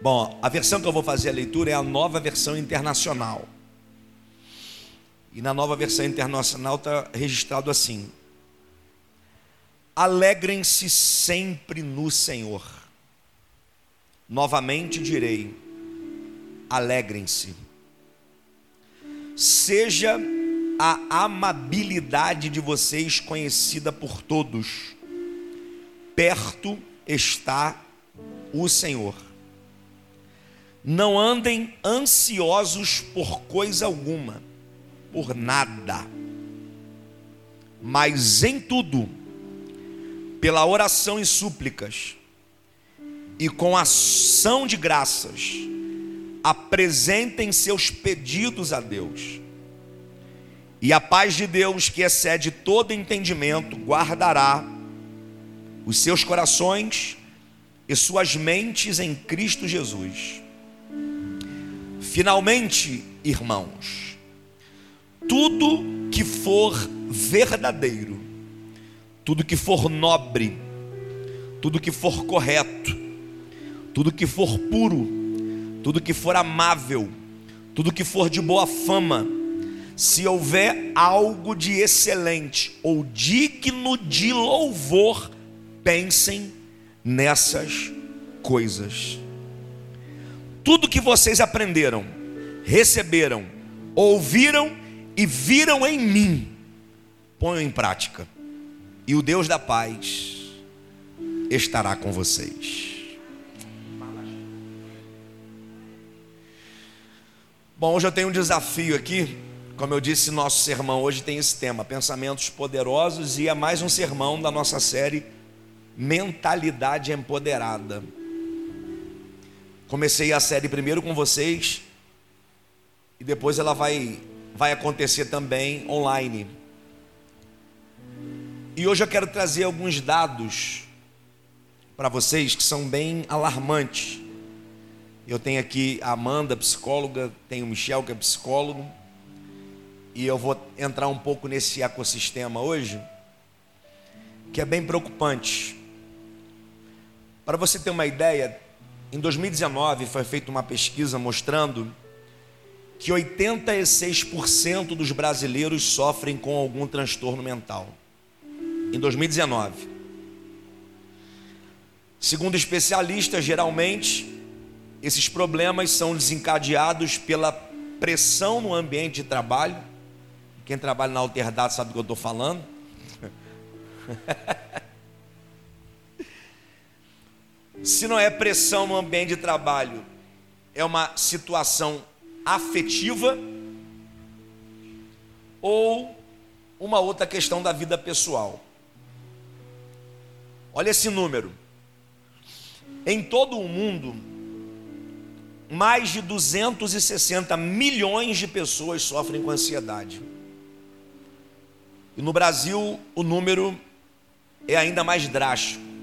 Bom, a versão que eu vou fazer a leitura é a nova versão internacional. E na nova versão internacional está registrado assim: Alegrem-se sempre no Senhor. Novamente direi: alegrem-se. Seja a amabilidade de vocês conhecida por todos. Perto está o Senhor. Não andem ansiosos por coisa alguma, por nada, mas em tudo, pela oração e súplicas, e com ação de graças, apresentem seus pedidos a Deus. E a paz de Deus, que excede todo entendimento, guardará os seus corações e suas mentes em Cristo Jesus. Finalmente, irmãos, tudo que for verdadeiro, tudo que for nobre, tudo que for correto, tudo que for puro, tudo que for amável, tudo que for de boa fama, se houver algo de excelente ou digno de louvor, pensem nessas coisas. Tudo que vocês aprenderam, receberam, ouviram e viram em mim, ponham em prática, e o Deus da paz estará com vocês. Bom, hoje eu tenho um desafio aqui. Como eu disse, nosso sermão hoje tem esse tema: pensamentos poderosos, e é mais um sermão da nossa série mentalidade empoderada. Comecei a série primeiro com vocês e depois ela vai vai acontecer também online. E hoje eu quero trazer alguns dados para vocês que são bem alarmantes. Eu tenho aqui a Amanda, psicóloga, tenho o Michel, que é psicólogo, e eu vou entrar um pouco nesse ecossistema hoje, que é bem preocupante. Para você ter uma ideia, em 2019 foi feita uma pesquisa mostrando que 86% dos brasileiros sofrem com algum transtorno mental. Em 2019. Segundo especialistas, geralmente esses problemas são desencadeados pela pressão no ambiente de trabalho. Quem trabalha na Alterdade sabe do que eu estou falando. Se não é pressão no ambiente de trabalho, é uma situação afetiva ou uma outra questão da vida pessoal. Olha esse número. Em todo o mundo, mais de 260 milhões de pessoas sofrem com ansiedade. E no Brasil, o número é ainda mais drástico.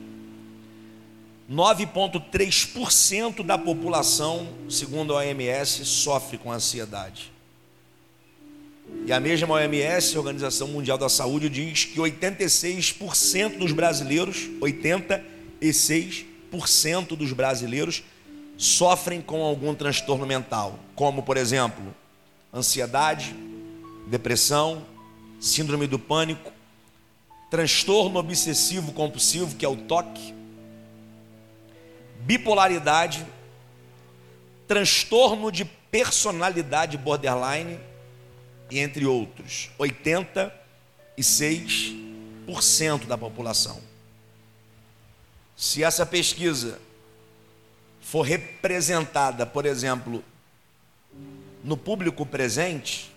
9,3% da população, segundo a OMS, sofre com ansiedade. E a mesma OMS, Organização Mundial da Saúde, diz que 86% dos brasileiros, 86% dos brasileiros sofrem com algum transtorno mental, como por exemplo, ansiedade, depressão, síndrome do pânico, transtorno obsessivo compulsivo, que é o TOC, bipolaridade, transtorno de personalidade borderline e entre outros. 86% da população. Se essa pesquisa for representada, por exemplo, no público presente,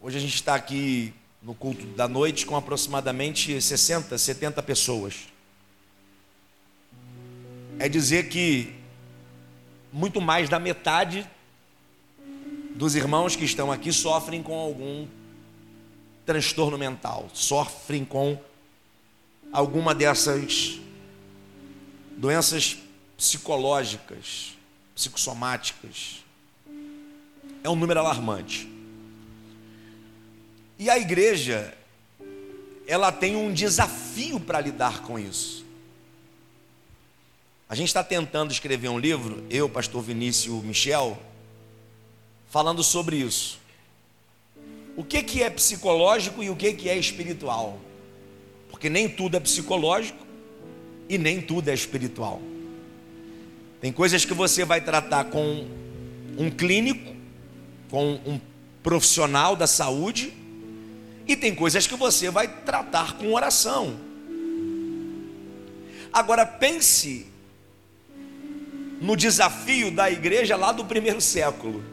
hoje a gente está aqui no culto da noite com aproximadamente 60, 70 pessoas é dizer que muito mais da metade dos irmãos que estão aqui sofrem com algum transtorno mental, sofrem com alguma dessas doenças psicológicas, psicossomáticas. É um número alarmante. E a igreja, ela tem um desafio para lidar com isso. A gente está tentando escrever um livro, eu, pastor Vinícius Michel, falando sobre isso. O que, que é psicológico e o que, que é espiritual? Porque nem tudo é psicológico e nem tudo é espiritual. Tem coisas que você vai tratar com um clínico, com um profissional da saúde, e tem coisas que você vai tratar com oração. Agora pense no desafio da igreja lá do primeiro século.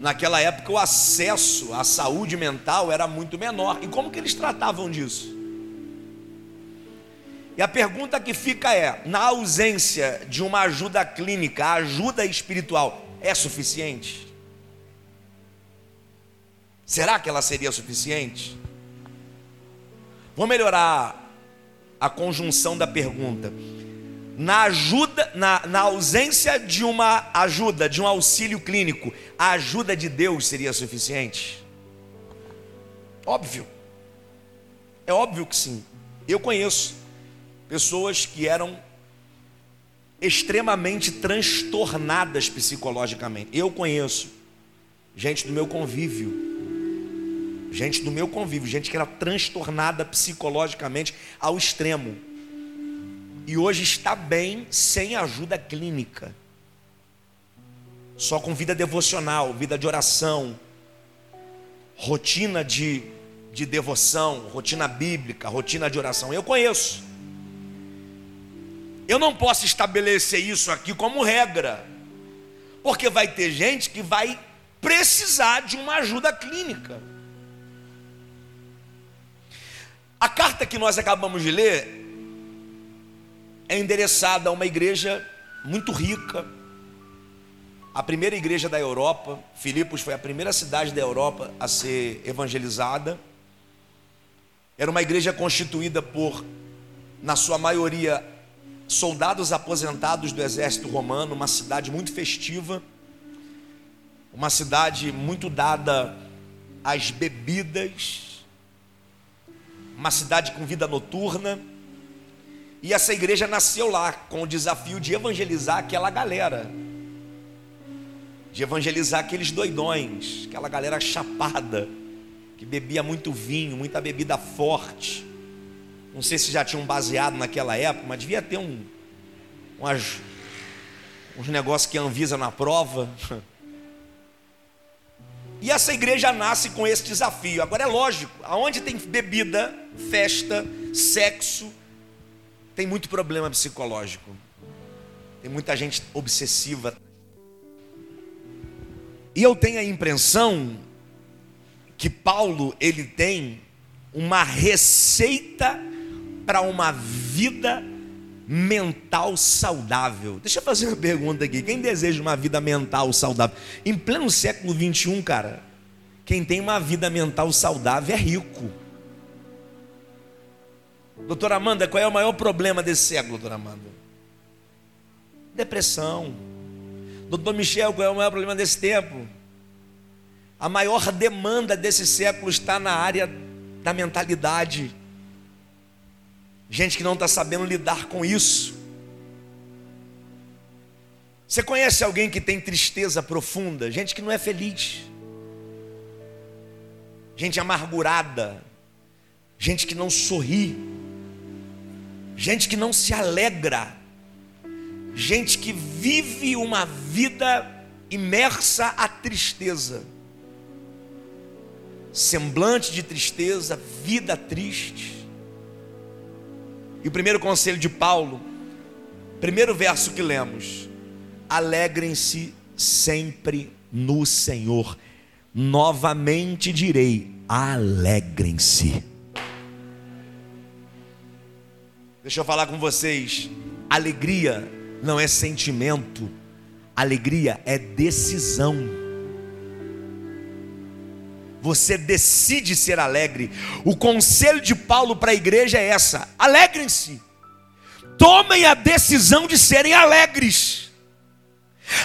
Naquela época o acesso à saúde mental era muito menor. E como que eles tratavam disso? E a pergunta que fica é: na ausência de uma ajuda clínica, a ajuda espiritual é suficiente? Será que ela seria suficiente? Vou melhorar a conjunção da pergunta. Na ajuda, na, na ausência de uma ajuda, de um auxílio clínico, a ajuda de Deus seria suficiente? Óbvio. É óbvio que sim. Eu conheço pessoas que eram extremamente transtornadas psicologicamente. Eu conheço gente do meu convívio, gente do meu convívio, gente que era transtornada psicologicamente ao extremo. E hoje está bem sem ajuda clínica. Só com vida devocional, vida de oração, rotina de, de devoção, rotina bíblica, rotina de oração. Eu conheço. Eu não posso estabelecer isso aqui como regra, porque vai ter gente que vai precisar de uma ajuda clínica. A carta que nós acabamos de ler é endereçada a uma igreja muito rica, a primeira igreja da Europa. Filipos foi a primeira cidade da Europa a ser evangelizada. Era uma igreja constituída por, na sua maioria, soldados aposentados do exército romano, uma cidade muito festiva, uma cidade muito dada às bebidas, uma cidade com vida noturna. E essa igreja nasceu lá com o desafio de evangelizar aquela galera, de evangelizar aqueles doidões, aquela galera chapada, que bebia muito vinho, muita bebida forte não sei se já tinha um baseado naquela época, mas devia ter um, uns negócios que Anvisa na prova. E essa igreja nasce com esse desafio. Agora é lógico, aonde tem bebida, festa, sexo, tem muito problema psicológico. Tem muita gente obsessiva. E eu tenho a impressão que Paulo ele tem uma receita para uma vida mental saudável. Deixa eu fazer uma pergunta aqui. Quem deseja uma vida mental saudável? Em pleno século 21, cara, quem tem uma vida mental saudável é rico. Doutora Amanda, qual é o maior problema desse século, doutora Amanda? Depressão. Doutor Michel, qual é o maior problema desse tempo? A maior demanda desse século está na área da mentalidade gente que não está sabendo lidar com isso. Você conhece alguém que tem tristeza profunda? Gente que não é feliz, gente amargurada, gente que não sorri, gente que não se alegra, gente que vive uma vida imersa à tristeza, semblante de tristeza, vida triste. E o primeiro conselho de Paulo, primeiro verso que lemos: alegrem-se sempre no Senhor. Novamente direi: alegrem-se. Deixa eu falar com vocês. Alegria não é sentimento, alegria é decisão você decide ser alegre. O conselho de Paulo para a igreja é essa: alegrem-se, tomem a decisão de serem alegres.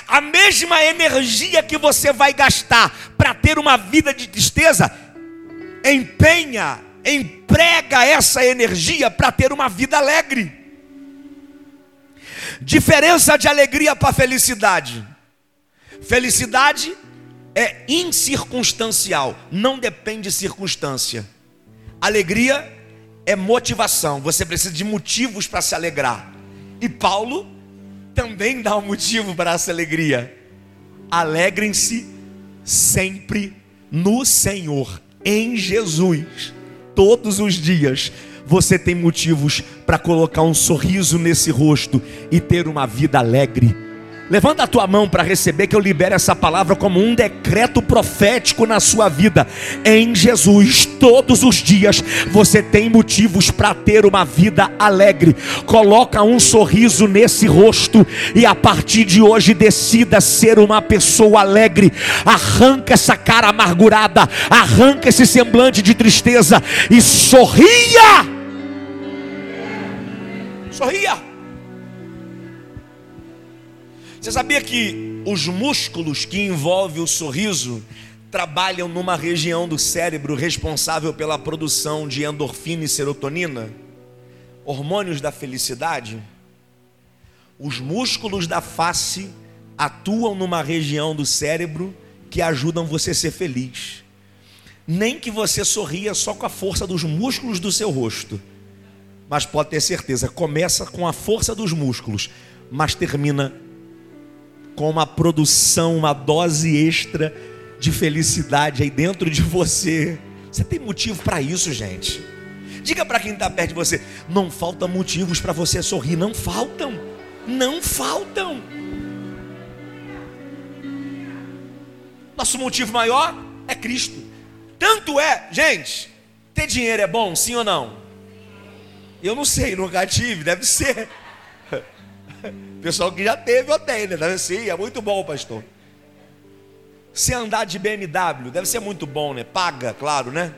A mesma energia que você vai gastar para ter uma vida de tristeza, empenha, emprega essa energia para ter uma vida alegre. Diferença de alegria para felicidade. Felicidade é incircunstancial, não depende de circunstância. Alegria é motivação, você precisa de motivos para se alegrar. E Paulo também dá um motivo para essa alegria. Alegrem-se sempre no Senhor, em Jesus, todos os dias. Você tem motivos para colocar um sorriso nesse rosto e ter uma vida alegre Levanta a tua mão para receber que eu libero essa palavra como um decreto profético na sua vida. Em Jesus, todos os dias você tem motivos para ter uma vida alegre. Coloca um sorriso nesse rosto e a partir de hoje decida ser uma pessoa alegre. Arranca essa cara amargurada, arranca esse semblante de tristeza e sorria. Sorria. Você sabia que os músculos que envolvem o sorriso trabalham numa região do cérebro responsável pela produção de endorfina e serotonina, hormônios da felicidade? Os músculos da face atuam numa região do cérebro que ajudam você a ser feliz. Nem que você sorria só com a força dos músculos do seu rosto. Mas pode ter certeza, começa com a força dos músculos, mas termina com uma produção, uma dose extra de felicidade aí dentro de você. Você tem motivo para isso, gente. Diga para quem está perto de você: não faltam motivos para você sorrir, não faltam, não faltam. Nosso motivo maior é Cristo. Tanto é, gente, ter dinheiro é bom, sim ou não? Eu não sei, nunca tive, deve ser. Pessoal que já teve ou tem, né? Sim, é muito bom, pastor. Se andar de BMW, deve ser muito bom, né? Paga, claro, né?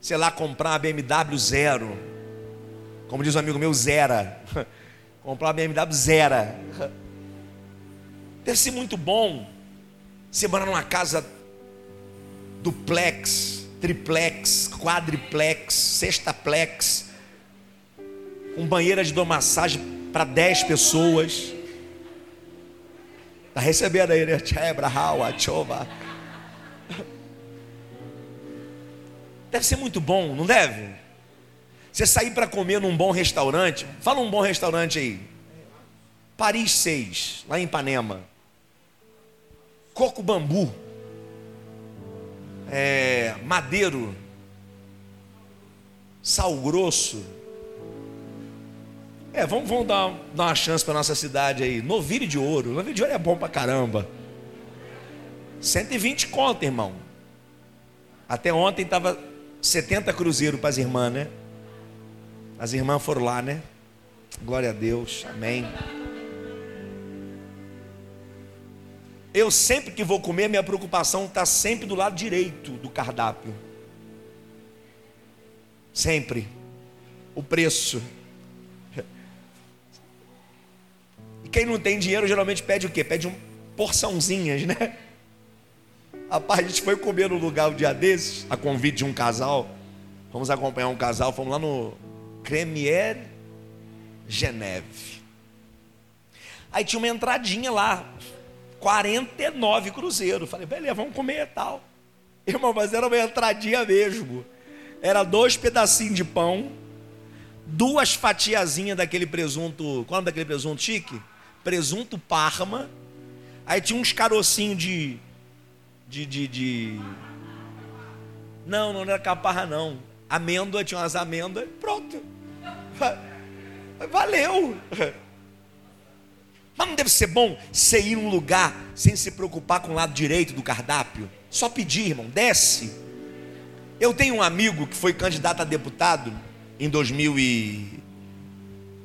Sei lá, comprar uma BMW zero. Como diz um amigo meu, zera. comprar uma BMW zero. Deve ser muito bom. Você morar numa casa duplex, triplex, quadriplex, sextaplex, com banheira de domassagem para 10 pessoas. Está recebendo aí, né? Deve ser muito bom, não deve? Você sair para comer num bom restaurante, fala um bom restaurante aí. Paris 6, lá em Ipanema. Coco Bambu. É, Madeiro. Sal Grosso. É, vamos, vamos dar, dar uma chance para nossa cidade aí. Novilho de ouro. Novilho de ouro é bom para caramba. 120 conto, irmão. Até ontem estava 70 cruzeiros para as irmãs, né? As irmãs foram lá, né? Glória a Deus. Amém. Eu sempre que vou comer, minha preocupação está sempre do lado direito do cardápio. Sempre. O preço. Quem não tem dinheiro geralmente pede o quê? Pede um porçãozinhas, né? Rapaz, a gente foi comer no lugar um dia desses, a convite de um casal. Vamos acompanhar um casal, fomos lá no Cremier Geneve. Aí tinha uma entradinha lá, 49 cruzeiros. Falei, beleza, vamos comer e tal. Irmão, mas era uma entradinha mesmo. Era dois pedacinhos de pão, duas fatiazinhas daquele presunto. Qual é o daquele presunto chique? Presunto parma, aí tinha uns carocinhos de, de, de, de... Não, não era caparra não. Amêndoa, tinha umas amêndoas, pronto. Valeu. Mas não deve ser bom você ir num lugar sem se preocupar com o lado direito do cardápio? Só pedir, irmão, desce. Eu tenho um amigo que foi candidato a deputado em 2000 e...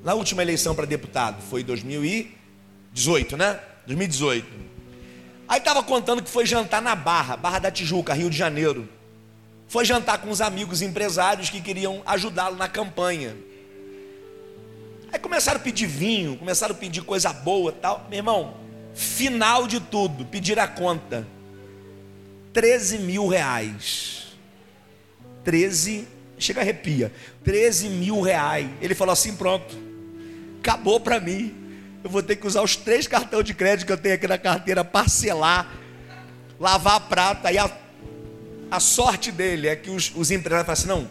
Na última eleição para deputado, foi 2000 e... 18, né? 2018. Aí estava contando que foi jantar na Barra, Barra da Tijuca, Rio de Janeiro. Foi jantar com os amigos empresários que queriam ajudá-lo na campanha. Aí começaram a pedir vinho, começaram a pedir coisa boa tal. Meu irmão, final de tudo, pedir a conta. 13 mil reais. 13 chega arrepia. 13 mil reais. Ele falou assim: pronto, acabou para mim. Eu vou ter que usar os três cartões de crédito que eu tenho aqui na carteira, parcelar, lavar a prata. E a, a sorte dele é que os, os empresários falam assim: não,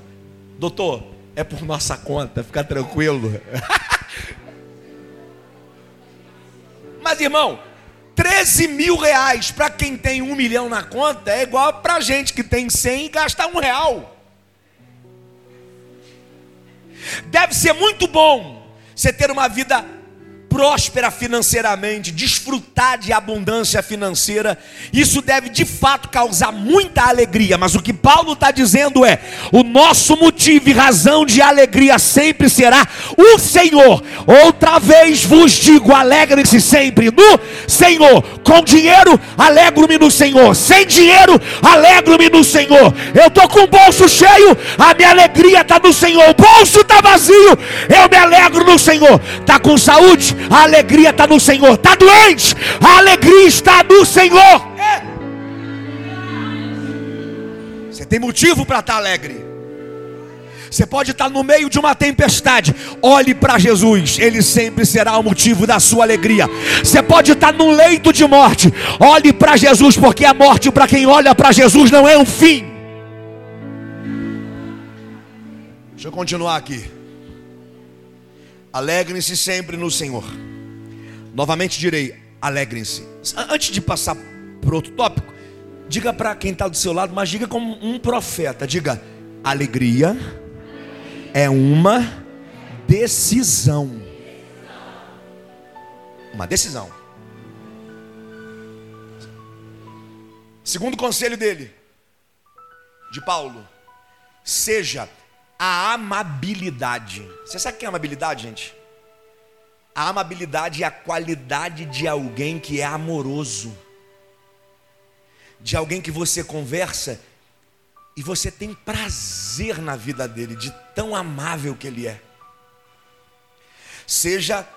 doutor, é por nossa conta, fica tranquilo. Mas irmão, 13 mil reais para quem tem um milhão na conta é igual para gente que tem 100 e gasta um real. Deve ser muito bom você ter uma vida próspera financeiramente, desfrutar de abundância financeira, isso deve de fato causar muita alegria. Mas o que Paulo está dizendo é: o nosso motivo e razão de alegria sempre será o Senhor. Outra vez vos digo: alegrem-se sempre no Senhor. Com dinheiro, alegro-me no Senhor. Sem dinheiro, alegro-me no Senhor. Eu estou com o bolso cheio, a minha alegria está no Senhor. O bolso está vazio, eu me alegro no Senhor. Está com saúde? A alegria está no Senhor. Está doente? A alegria está no Senhor. Você tem motivo para estar tá alegre. Você pode estar tá no meio de uma tempestade. Olhe para Jesus, Ele sempre será o motivo da sua alegria. Você pode estar tá no leito de morte. Olhe para Jesus, porque a morte para quem olha para Jesus não é um fim. Deixa eu continuar aqui. Alegrem-se sempre no Senhor. Novamente direi: alegrem-se. Antes de passar para outro tópico, diga para quem está do seu lado, mas diga como um profeta: diga, alegria é uma decisão. Uma decisão. Segundo conselho dele, de Paulo, seja a amabilidade. Você sabe o que é amabilidade, gente? A amabilidade é a qualidade de alguém que é amoroso, de alguém que você conversa e você tem prazer na vida dele, de tão amável que ele é. Seja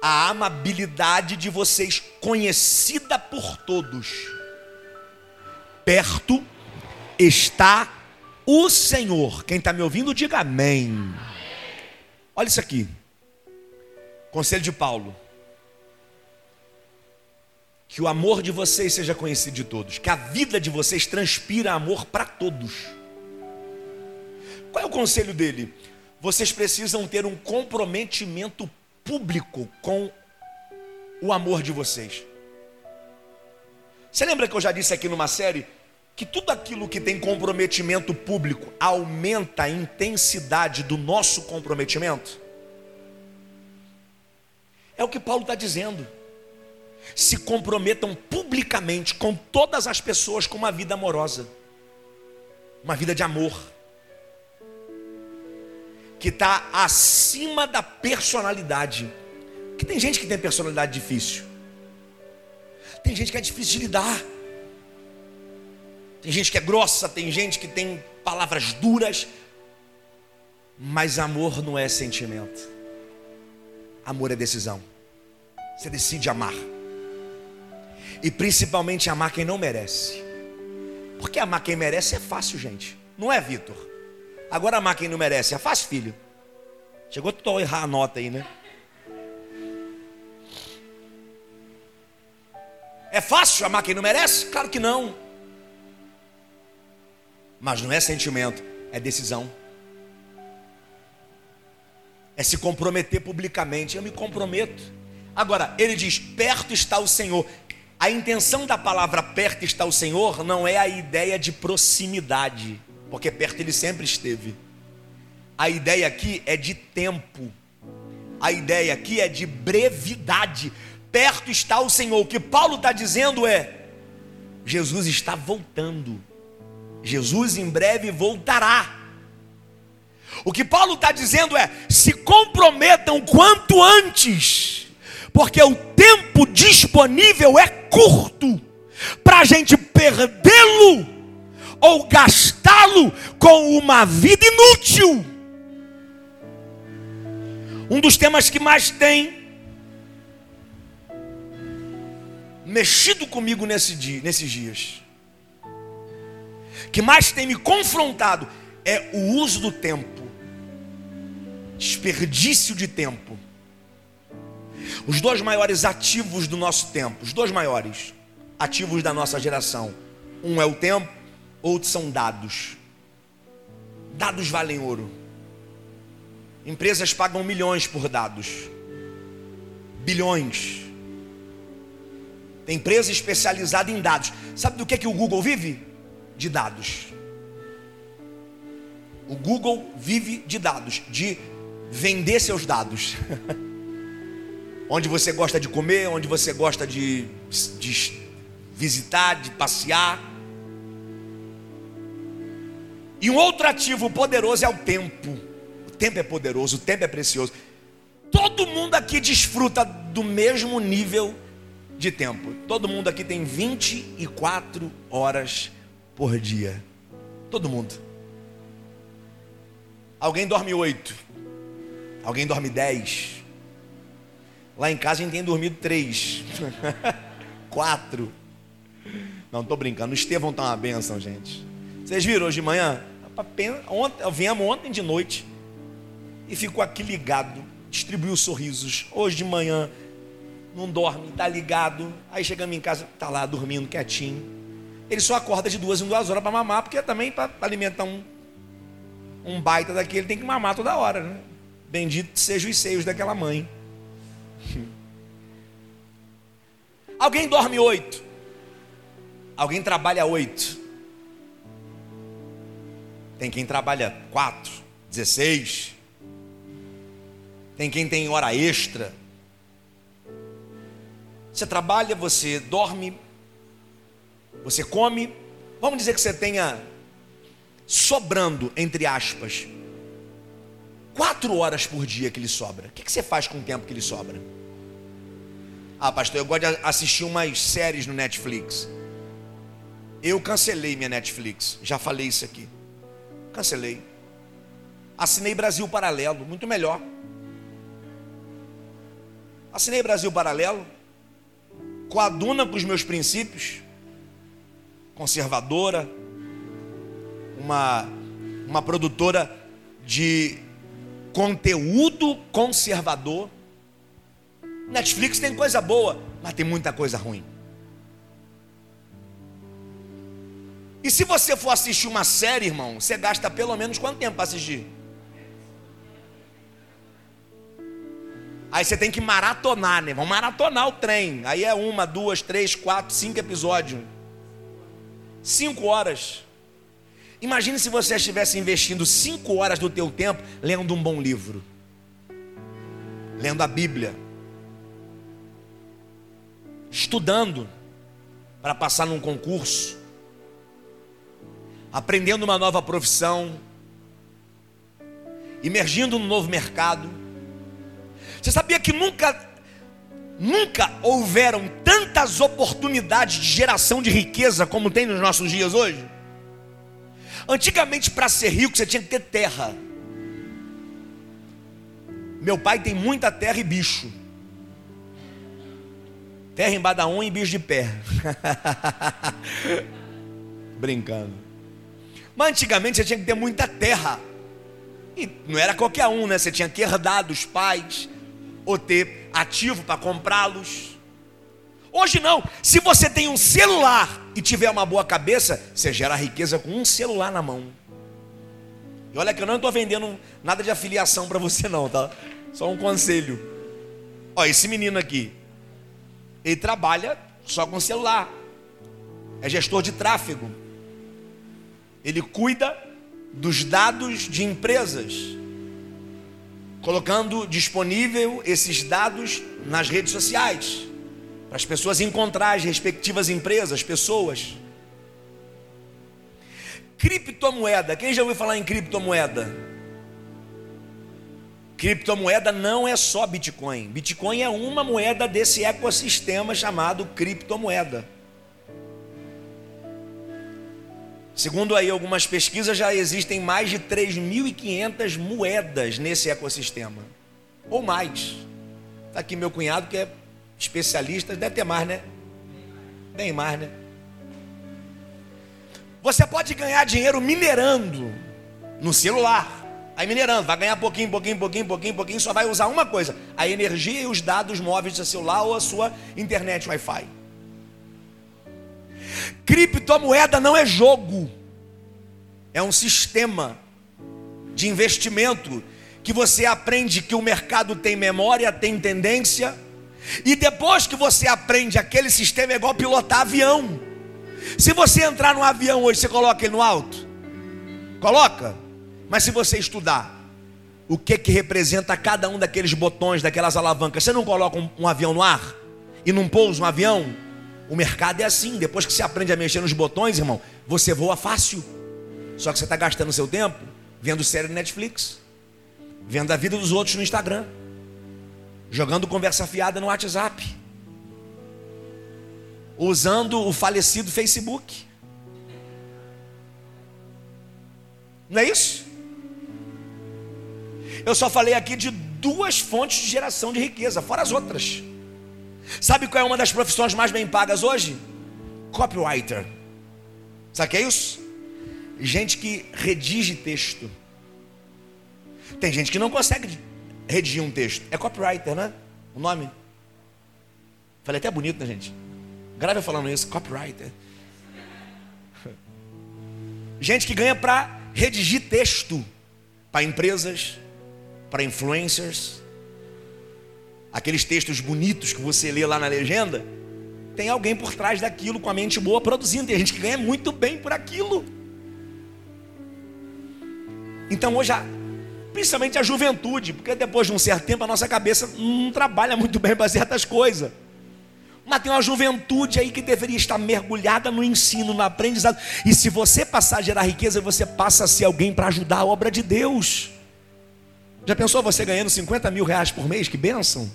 a amabilidade de vocês conhecida por todos. Perto está o Senhor. Quem está me ouvindo, diga amém. Olha isso aqui. Conselho de Paulo. Que o amor de vocês seja conhecido de todos. Que a vida de vocês transpira amor para todos. Qual é o conselho dele? Vocês precisam ter um comprometimento público com o amor de vocês. Você lembra que eu já disse aqui numa série que tudo aquilo que tem comprometimento público aumenta a intensidade do nosso comprometimento? É o que Paulo está dizendo. Se comprometam publicamente com todas as pessoas com uma vida amorosa, uma vida de amor, que está acima da personalidade. Que tem gente que tem personalidade difícil, tem gente que é difícil de lidar. Tem gente que é grossa, tem gente que tem palavras duras, mas amor não é sentimento. Amor é decisão. Você decide amar. E principalmente amar quem não merece. Porque amar quem merece é fácil, gente. Não é, Vitor? Agora amar quem não merece é fácil, filho. Chegou a errar a nota aí, né? É fácil amar quem não merece? Claro que não. Mas não é sentimento, é decisão. É se comprometer publicamente. Eu me comprometo. Agora, ele diz: perto está o Senhor. A intenção da palavra perto está o Senhor não é a ideia de proximidade, porque perto ele sempre esteve. A ideia aqui é de tempo. A ideia aqui é de brevidade. Perto está o Senhor. O que Paulo está dizendo é: Jesus está voltando. Jesus em breve voltará. O que Paulo está dizendo é: se comprometam quanto antes, porque o tempo disponível é curto para a gente perdê-lo ou gastá-lo com uma vida inútil. Um dos temas que mais tem mexido comigo nesse dia, nesses dias que mais tem me confrontado é o uso do tempo, desperdício de tempo. Os dois maiores ativos do nosso tempo, os dois maiores ativos da nossa geração, um é o tempo, outro são dados. Dados valem ouro. Empresas pagam milhões por dados, bilhões. Tem empresa especializada em dados. Sabe do que, é que o Google vive? De dados. O Google vive de dados, de vender seus dados. onde você gosta de comer, onde você gosta de, de visitar, de passear. E um outro ativo poderoso é o tempo. O tempo é poderoso, o tempo é precioso. Todo mundo aqui desfruta do mesmo nível de tempo. Todo mundo aqui tem 24 horas por dia. Todo mundo. Alguém dorme 8. Alguém dorme 10. Lá em casa a gente tem dormido 3. 4. Não, estou brincando. O Estevão está uma benção, gente. Vocês viram hoje de manhã? Ontem, viemos ontem de noite e ficou aqui ligado, distribuiu sorrisos. Hoje de manhã não dorme, está ligado. Aí chegamos em casa, está lá dormindo quietinho. Ele só acorda de duas em duas horas para mamar, porque também para alimentar um, um baita daquele tem que mamar toda hora, né? Bendito sejam os seios daquela mãe. Alguém dorme oito. Alguém trabalha oito. Tem quem trabalha quatro, dezesseis. Tem quem tem hora extra. Você trabalha, você dorme, você come. Vamos dizer que você tenha sobrando, entre aspas, quatro horas por dia que lhe sobra. O que você faz com o tempo que lhe sobra? Ah, pastor, eu gosto de assistir umas séries no Netflix. Eu cancelei minha Netflix. Já falei isso aqui. Cancelei. Assinei Brasil Paralelo, muito melhor. Assinei Brasil Paralelo, coaduna com os meus princípios, conservadora, uma, uma produtora de conteúdo conservador. Netflix tem coisa boa, mas tem muita coisa ruim. E se você for assistir uma série, irmão, você gasta pelo menos quanto tempo para assistir? Aí você tem que maratonar, né? Vamos maratonar o trem. Aí é uma, duas, três, quatro, cinco episódios. Cinco horas. Imagine se você estivesse investindo cinco horas do teu tempo lendo um bom livro. Lendo a Bíblia. Estudando para passar num concurso aprendendo uma nova profissão, emergindo no novo mercado. Você sabia que nunca, nunca houveram tantas oportunidades de geração de riqueza como tem nos nossos dias hoje? Antigamente, para ser rico, você tinha que ter terra. Meu pai tem muita terra e bicho. Terra em Badaon e bicho de pé. Brincando. Mas antigamente você tinha que ter muita terra. E não era qualquer um, né? Você tinha que herdar dos pais, ou ter ativo para comprá-los. Hoje não. Se você tem um celular e tiver uma boa cabeça, você gera riqueza com um celular na mão. E olha que eu não estou vendendo nada de afiliação para você não, tá? Só um conselho. Ó, esse menino aqui, ele trabalha só com celular. É gestor de tráfego. Ele cuida dos dados de empresas, colocando disponível esses dados nas redes sociais, para as pessoas encontrar as respectivas empresas, pessoas. Criptomoeda, quem já ouviu falar em criptomoeda? Criptomoeda não é só Bitcoin. Bitcoin é uma moeda desse ecossistema chamado criptomoeda. Segundo aí algumas pesquisas, já existem mais de 3.500 moedas nesse ecossistema. Ou mais. Está aqui meu cunhado que é especialista, deve ter mais, né? Bem mais, né? Você pode ganhar dinheiro minerando. no celular. Aí minerando, vai ganhar pouquinho, pouquinho, pouquinho, pouquinho, pouquinho, só vai usar uma coisa: a energia e os dados móveis do seu celular ou a sua internet Wi-Fi. Criptomoeda não é jogo, é um sistema de investimento que você aprende que o mercado tem memória, tem tendência, e depois que você aprende aquele sistema é igual pilotar avião. Se você entrar num avião hoje, você coloca ele no alto? Coloca? Mas se você estudar o que que representa cada um daqueles botões, daquelas alavancas, você não coloca um, um avião no ar e não pousa um avião? O mercado é assim. Depois que você aprende a mexer nos botões, irmão, você voa fácil. Só que você está gastando seu tempo vendo série Netflix, vendo a vida dos outros no Instagram, jogando conversa fiada no WhatsApp, usando o falecido Facebook. Não é isso? Eu só falei aqui de duas fontes de geração de riqueza, fora as outras. Sabe qual é uma das profissões mais bem pagas hoje? Copywriter. Sabe o que é isso? Gente que redige texto. Tem gente que não consegue redigir um texto. É copywriter, né? O nome? Falei até bonito, né, gente? Grave falando isso, copywriter. Gente que ganha para redigir texto para empresas, para influencers, aqueles textos bonitos que você lê lá na legenda, tem alguém por trás daquilo com a mente boa produzindo. Tem gente que ganha muito bem por aquilo. Então hoje, principalmente a juventude, porque depois de um certo tempo a nossa cabeça não trabalha muito bem para certas coisas. Mas tem uma juventude aí que deveria estar mergulhada no ensino, no aprendizado. E se você passar a gerar riqueza, você passa a ser alguém para ajudar a obra de Deus. Já pensou você ganhando 50 mil reais por mês? Que bênção!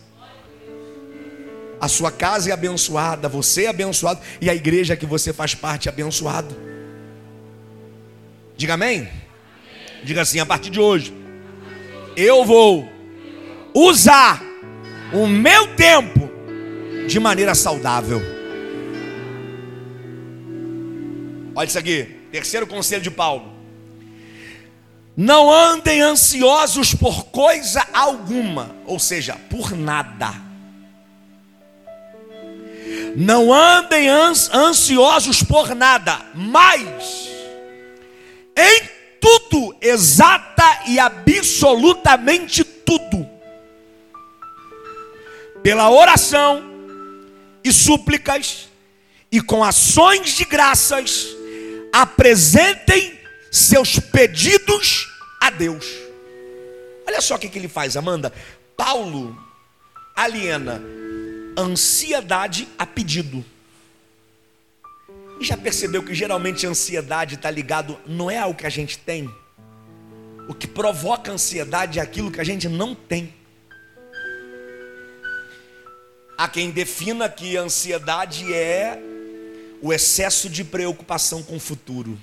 A sua casa é abençoada, você é abençoado e a igreja que você faz parte é abençoado. Diga amém. Diga assim: a partir de hoje, eu vou usar o meu tempo de maneira saudável. Olha isso aqui, terceiro conselho de Paulo. Não andem ansiosos por coisa alguma, ou seja, por nada. Não andem ansiosos por nada, mas em tudo, exata e absolutamente tudo, pela oração e súplicas e com ações de graças, apresentem seus pedidos a Deus. Olha só o que, ele faz, Amanda. Paulo aliena ansiedade a pedido. E já percebeu que geralmente a ansiedade está ligado não é ao que a gente tem. O que provoca ansiedade é aquilo que a gente não tem. Há quem defina que a ansiedade é o excesso de preocupação com o futuro.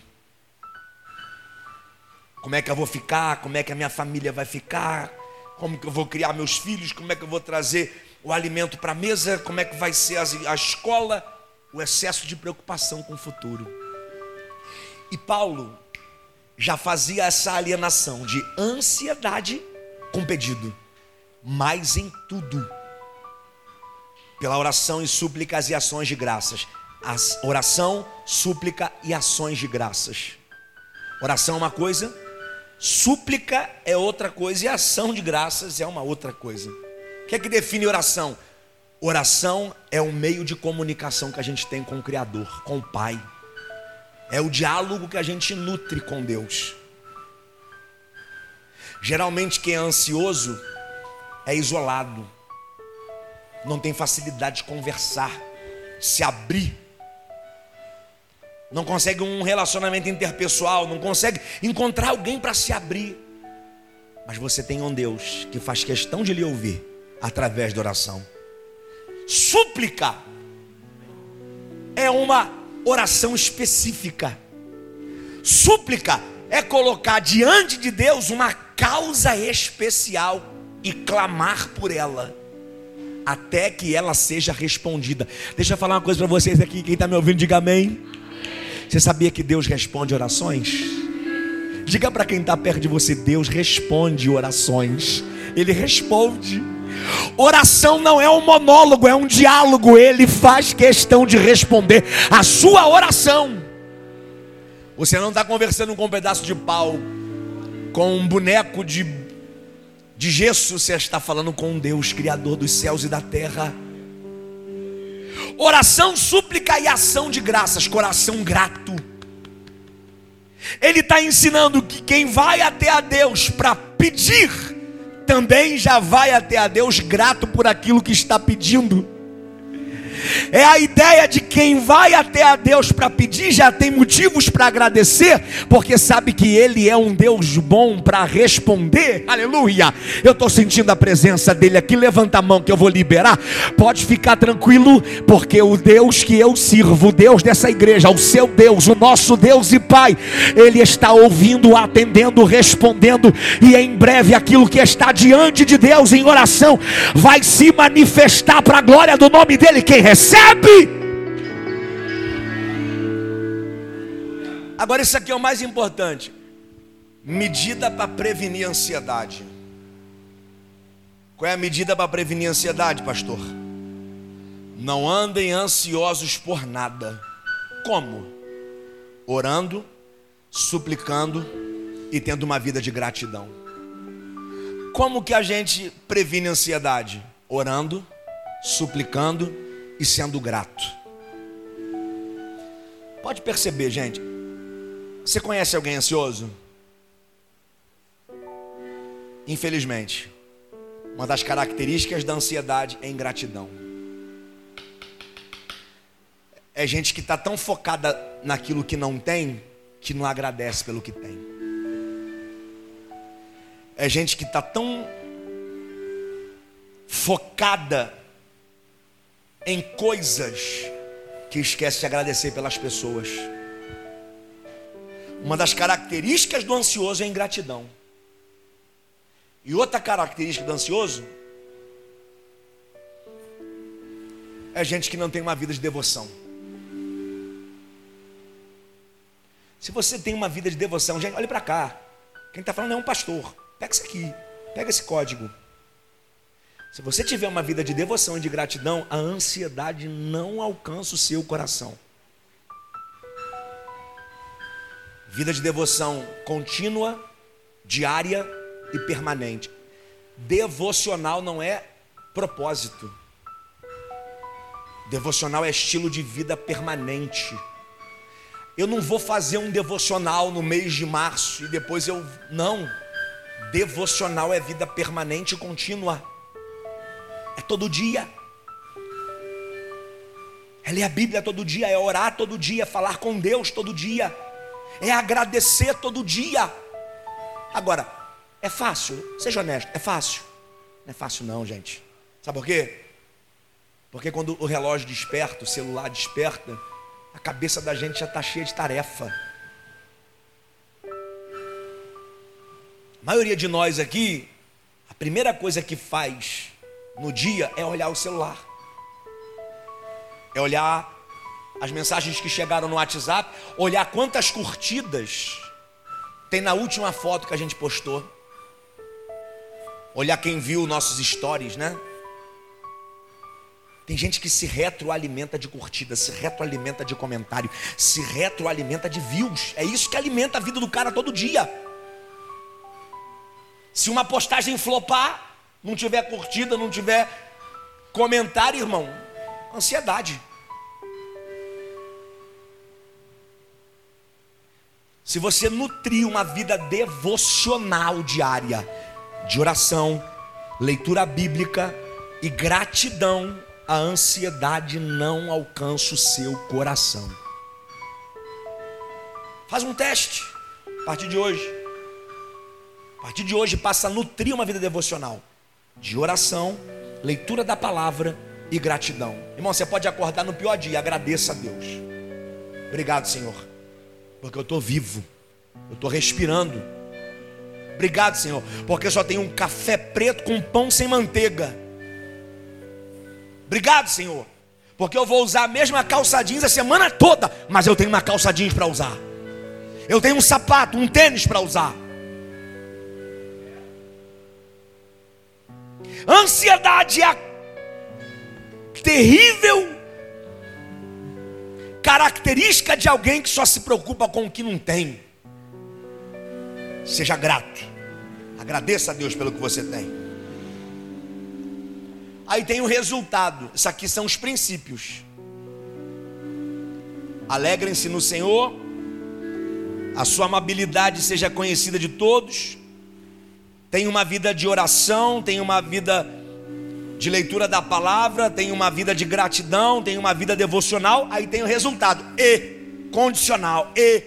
Como é que eu vou ficar? Como é que a minha família vai ficar? Como que eu vou criar meus filhos? Como é que eu vou trazer o alimento para a mesa? Como é que vai ser a escola? O excesso de preocupação com o futuro. E Paulo já fazia essa alienação de ansiedade com pedido, mas em tudo, pela oração e súplicas e ações de graças. As oração, súplica e ações de graças. Oração é uma coisa, Súplica é outra coisa e ação de graças é uma outra coisa. O que é que define oração? Oração é um meio de comunicação que a gente tem com o Criador, com o Pai. É o diálogo que a gente nutre com Deus. Geralmente quem é ansioso é isolado, não tem facilidade de conversar, se abrir não consegue um relacionamento interpessoal, não consegue encontrar alguém para se abrir. Mas você tem um Deus que faz questão de lhe ouvir através da oração. Súplica é uma oração específica. Súplica é colocar diante de Deus uma causa especial e clamar por ela até que ela seja respondida. Deixa eu falar uma coisa para vocês aqui, quem está me ouvindo, diga amém. Você sabia que Deus responde orações? Diga para quem está perto de você: Deus responde orações. Ele responde. Oração não é um monólogo, é um diálogo. Ele faz questão de responder a sua oração. Você não está conversando com um pedaço de pau, com um boneco de, de gesso. Você está falando com Deus, Criador dos céus e da terra. Oração, súplica e ação de graças, coração grato. Ele está ensinando que quem vai até a Deus para pedir, também já vai até a Deus grato por aquilo que está pedindo. É a ideia de quem vai até a Deus para pedir já tem motivos para agradecer, porque sabe que Ele é um Deus bom para responder. Aleluia! Eu estou sentindo a presença dele aqui. Levanta a mão que eu vou liberar. Pode ficar tranquilo, porque o Deus que eu sirvo, o Deus dessa igreja, o seu Deus, o nosso Deus e Pai, Ele está ouvindo, atendendo, respondendo, e em breve aquilo que está diante de Deus em oração vai se manifestar para a glória do nome dele. Quem recebe. Agora, isso aqui é o mais importante: medida para prevenir a ansiedade. Qual é a medida para prevenir a ansiedade, pastor? Não andem ansiosos por nada. Como? Orando, suplicando e tendo uma vida de gratidão. Como que a gente previne a ansiedade? Orando, suplicando e sendo grato. Pode perceber, gente. Você conhece alguém ansioso? Infelizmente, uma das características da ansiedade é ingratidão. É gente que está tão focada naquilo que não tem, que não agradece pelo que tem. É gente que está tão focada em coisas que esquece de agradecer pelas pessoas. Uma das características do ansioso é a ingratidão. E outra característica do ansioso é gente que não tem uma vida de devoção. Se você tem uma vida de devoção, gente, olhe para cá. Quem está falando é um pastor. Pega isso aqui, pega esse código. Se você tiver uma vida de devoção e de gratidão, a ansiedade não alcança o seu coração. Vida de devoção contínua, diária e permanente. Devocional não é propósito. Devocional é estilo de vida permanente. Eu não vou fazer um devocional no mês de março e depois eu. Não. Devocional é vida permanente e contínua todo dia. É ler a Bíblia todo dia, é orar todo dia, falar com Deus todo dia, é agradecer todo dia. Agora, é fácil, seja honesto, é fácil. Não é fácil não, gente. Sabe por quê? Porque quando o relógio desperta, o celular desperta, a cabeça da gente já está cheia de tarefa. A maioria de nós aqui, a primeira coisa que faz no dia é olhar o celular, é olhar as mensagens que chegaram no WhatsApp, olhar quantas curtidas tem na última foto que a gente postou, olhar quem viu nossos stories, né? Tem gente que se retroalimenta de curtida, se retroalimenta de comentário, se retroalimenta de views. É isso que alimenta a vida do cara todo dia. Se uma postagem flopar, não tiver curtida, não tiver comentário, irmão, ansiedade. Se você nutrir uma vida devocional diária, de oração, leitura bíblica e gratidão, a ansiedade não alcança o seu coração. Faz um teste a partir de hoje. A partir de hoje passa a nutrir uma vida devocional de oração, leitura da palavra e gratidão. Irmão, você pode acordar no pior dia, agradeça a Deus. Obrigado, Senhor, porque eu estou vivo, eu estou respirando. Obrigado, Senhor, porque só tenho um café preto com pão sem manteiga. Obrigado, Senhor, porque eu vou usar a mesma calça jeans a semana toda, mas eu tenho uma calça jeans para usar. Eu tenho um sapato, um tênis para usar. Ansiedade é a terrível característica de alguém que só se preocupa com o que não tem. Seja grato. Agradeça a Deus pelo que você tem. Aí tem o resultado. Isso aqui são os princípios. Alegrem-se no Senhor. A sua amabilidade seja conhecida de todos. Tenha uma vida de oração, tenha uma vida de leitura da palavra, tem uma vida de gratidão, tem uma vida devocional, aí tem o resultado, e, condicional, e,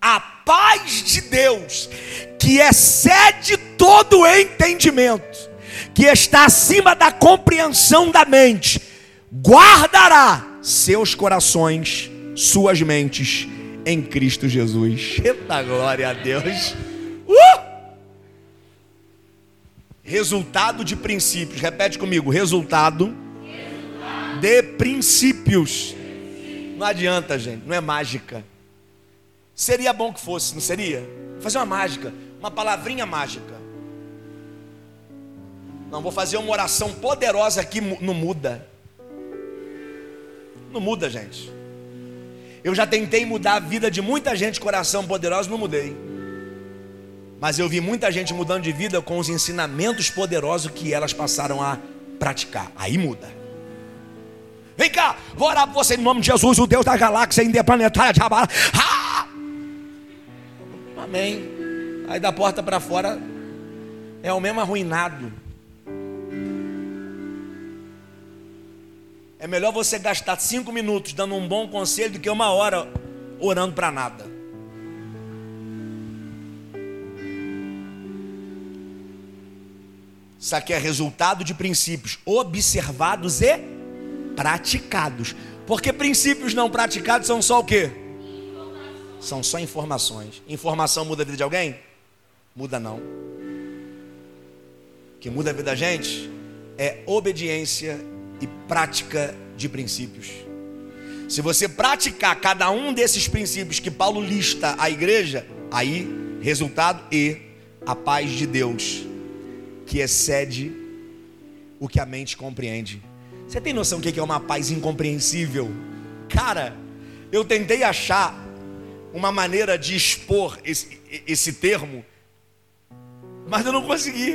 a paz de Deus, que excede todo o entendimento, que está acima da compreensão da mente, guardará seus corações, suas mentes, em Cristo Jesus. Eita glória a Deus! Uh! Resultado de princípios. Repete comigo: resultado, resultado. de princípios. Não adianta, gente, não é mágica. Seria bom que fosse, não seria? Vou fazer uma mágica, uma palavrinha mágica. Não, vou fazer uma oração poderosa aqui, não muda. Não muda, gente. Eu já tentei mudar a vida de muita gente, coração poderoso, não mudei. Mas eu vi muita gente mudando de vida com os ensinamentos poderosos que elas passaram a praticar. Aí muda. Vem cá, vou orar por você em nome de Jesus, o Deus da galáxia interplanetária de Abara. Ah! Amém. Aí da porta para fora é o mesmo arruinado. É melhor você gastar cinco minutos dando um bom conselho do que uma hora orando para nada. Isso aqui é resultado de princípios observados e praticados. Porque princípios não praticados são só o quê? São só informações. Informação muda a vida de alguém? Muda não. O que muda a vida da gente é obediência e prática de princípios. Se você praticar cada um desses princípios que Paulo lista à igreja, aí resultado e a paz de Deus que excede o que a mente compreende. Você tem noção do que é uma paz incompreensível? Cara, eu tentei achar uma maneira de expor esse, esse termo, mas eu não consegui.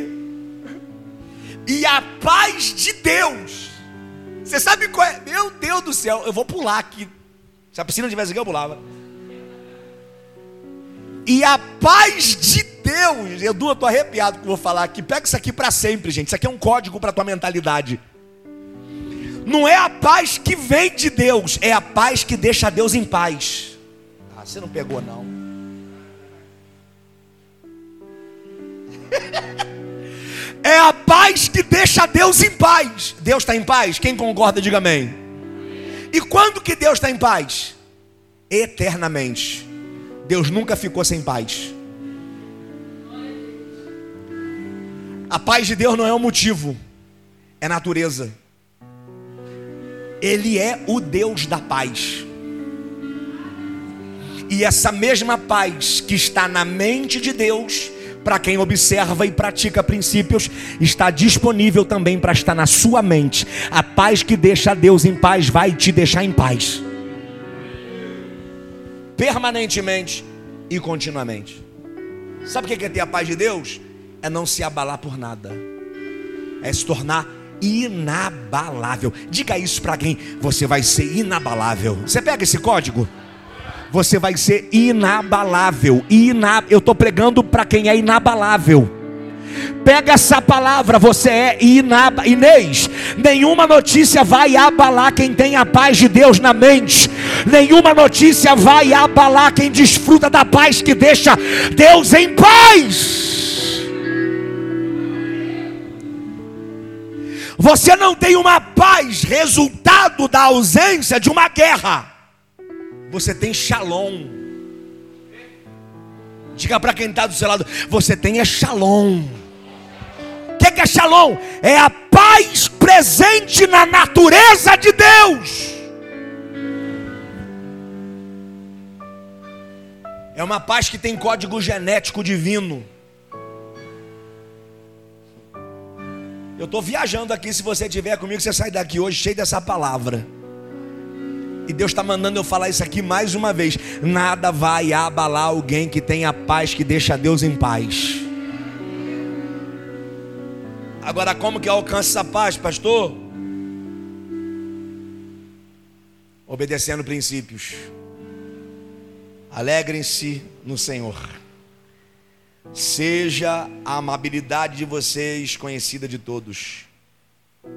E a paz de Deus, você sabe qual é? Meu Deus do céu, eu vou pular aqui. Se a piscina tivesse aqui, eu pulava. E a paz de Deus, Edu, eu estou arrepiado que vou falar aqui. Pega isso aqui para sempre, gente. Isso aqui é um código para tua mentalidade. Não é a paz que vem de Deus, é a paz que deixa Deus em paz. Ah, você não pegou, não. é a paz que deixa Deus em paz. Deus está em paz? Quem concorda, diga amém. E quando que Deus está em paz? Eternamente. Deus nunca ficou sem paz. A paz de Deus não é o motivo, é natureza. Ele é o Deus da paz. E essa mesma paz que está na mente de Deus, para quem observa e pratica princípios, está disponível também para estar na sua mente. A paz que deixa Deus em paz vai te deixar em paz. Permanentemente e continuamente. Sabe o que é ter a paz de Deus? É não se abalar por nada, é se tornar inabalável. Diga isso para alguém: você vai ser inabalável. Você pega esse código? Você vai ser inabalável. Ina... Eu estou pregando para quem é inabalável. Pega essa palavra, você é inab... Inês. Nenhuma notícia vai abalar quem tem a paz de Deus na mente. Nenhuma notícia vai abalar quem desfruta da paz que deixa Deus em paz. Você não tem uma paz resultado da ausência de uma guerra. Você tem shalom. Diga para quem está do seu lado: você tem é shalom. O que, que é shalom? É a paz presente na natureza de Deus. É uma paz que tem código genético divino. Eu estou viajando aqui. Se você estiver comigo, você sai daqui hoje cheio dessa palavra. E Deus está mandando eu falar isso aqui mais uma vez. Nada vai abalar alguém que tem a paz que deixa Deus em paz. Agora, como que alcança essa paz, pastor? Obedecendo princípios. Alegrem-se no Senhor. Seja a amabilidade de vocês conhecida de todos.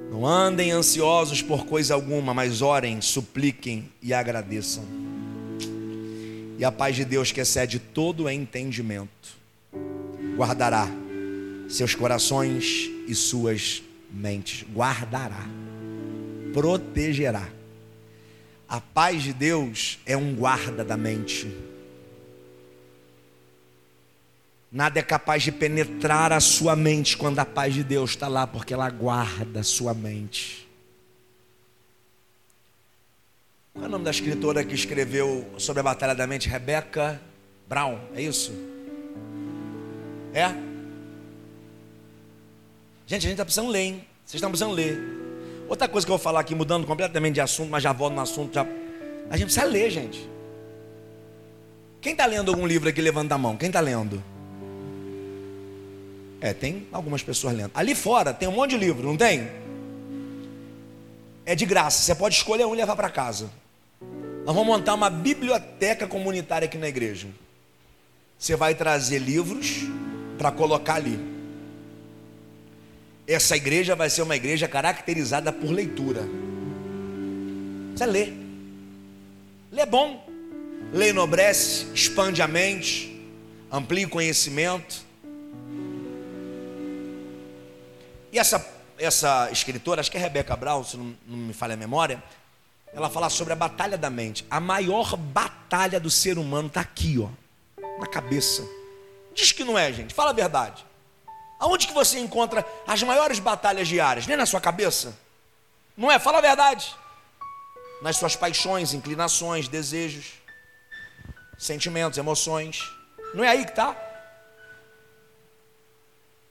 Não andem ansiosos por coisa alguma, mas orem, supliquem e agradeçam. E a paz de Deus, que excede todo entendimento, guardará seus corações e suas mentes. Guardará, protegerá. A paz de Deus é um guarda da mente. Nada é capaz de penetrar a sua mente quando a paz de Deus está lá, porque ela guarda a sua mente. Qual é o nome da escritora que escreveu sobre a batalha da mente? Rebecca Brown, é isso? É? Gente, a gente está precisando ler, hein? Vocês estão precisando ler. Outra coisa que eu vou falar aqui, mudando completamente de assunto, mas já volto no assunto. Já... A gente precisa ler, gente. Quem está lendo algum livro aqui, levanta a mão. Quem está lendo? É, tem algumas pessoas lendo. Ali fora tem um monte de livro, não tem? É de graça, você pode escolher um e levar para casa. Nós vamos montar uma biblioteca comunitária aqui na igreja. Você vai trazer livros para colocar ali. Essa igreja vai ser uma igreja caracterizada por leitura. Você lê. Lê é bom. Lê enobrece, expande a mente, amplia o conhecimento. E essa, essa escritora, acho que é Rebeca Brown, se não, não me falha a memória, ela fala sobre a batalha da mente. A maior batalha do ser humano está aqui, ó, na cabeça. Diz que não é, gente. Fala a verdade. Aonde que você encontra as maiores batalhas diárias? Nem na sua cabeça? Não é? Fala a verdade. Nas suas paixões, inclinações, desejos, sentimentos, emoções. Não é aí que está?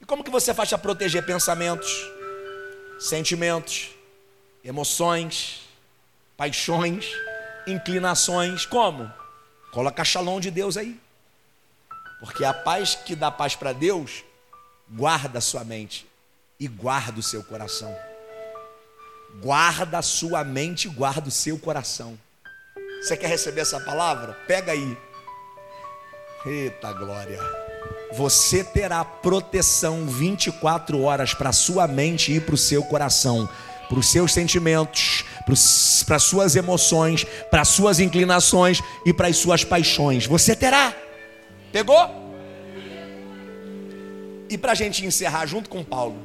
E como que você faz para proteger pensamentos, sentimentos, emoções, paixões, inclinações? Como? Coloca shalom de Deus aí. Porque a paz que dá paz para Deus, guarda a sua mente e guarda o seu coração. Guarda a sua mente e guarda o seu coração. Você quer receber essa palavra? Pega aí. Eita glória você terá proteção 24 horas para sua mente e para o seu coração, para os seus sentimentos, para as suas emoções, para as suas inclinações e para as suas paixões. Você terá. Pegou? E para a gente encerrar junto com Paulo,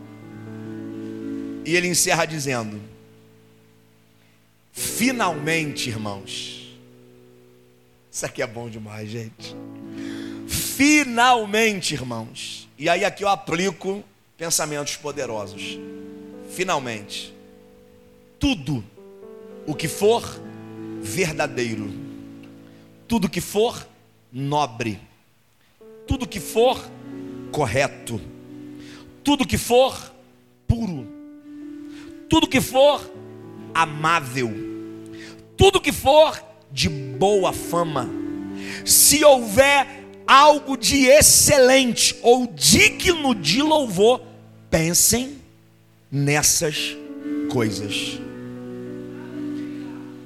e ele encerra dizendo: Finalmente, irmãos, isso aqui é bom demais, gente. Finalmente, irmãos. E aí aqui eu aplico pensamentos poderosos. Finalmente. Tudo o que for verdadeiro, tudo que for nobre, tudo que for correto, tudo que for puro, tudo que for amável, tudo que for de boa fama, se houver algo de excelente ou digno de louvor, pensem nessas coisas.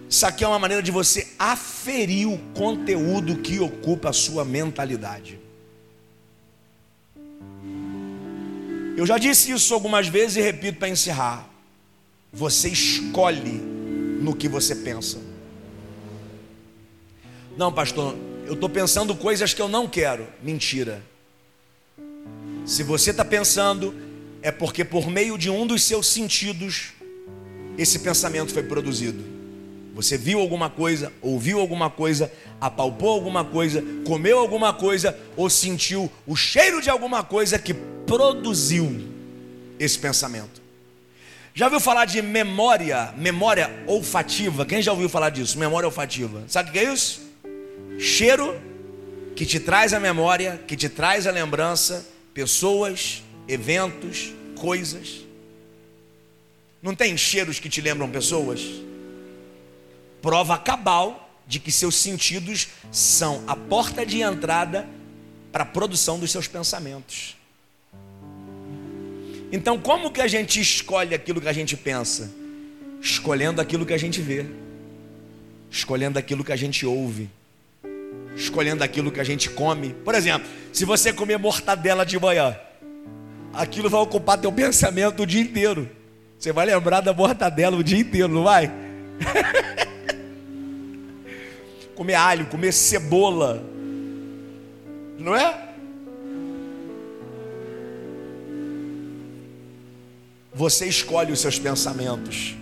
Isso aqui é uma maneira de você aferir o conteúdo que ocupa a sua mentalidade. Eu já disse isso algumas vezes e repito para encerrar. Você escolhe no que você pensa. Não, pastor, eu estou pensando coisas que eu não quero. Mentira. Se você está pensando, é porque por meio de um dos seus sentidos, esse pensamento foi produzido. Você viu alguma coisa, ouviu alguma coisa, apalpou alguma coisa, comeu alguma coisa ou sentiu o cheiro de alguma coisa que produziu esse pensamento. Já ouviu falar de memória, memória olfativa? Quem já ouviu falar disso? Memória olfativa. Sabe o que é isso? Cheiro que te traz a memória, que te traz a lembrança, pessoas, eventos, coisas. Não tem cheiros que te lembram pessoas? Prova cabal de que seus sentidos são a porta de entrada para a produção dos seus pensamentos. Então, como que a gente escolhe aquilo que a gente pensa? Escolhendo aquilo que a gente vê, escolhendo aquilo que a gente ouve, escolhendo aquilo que a gente come. Por exemplo, se você comer mortadela de manhã, aquilo vai ocupar teu pensamento o dia inteiro. Você vai lembrar da mortadela o dia inteiro, não vai? comer alho, comer cebola, não é? Você escolhe os seus pensamentos.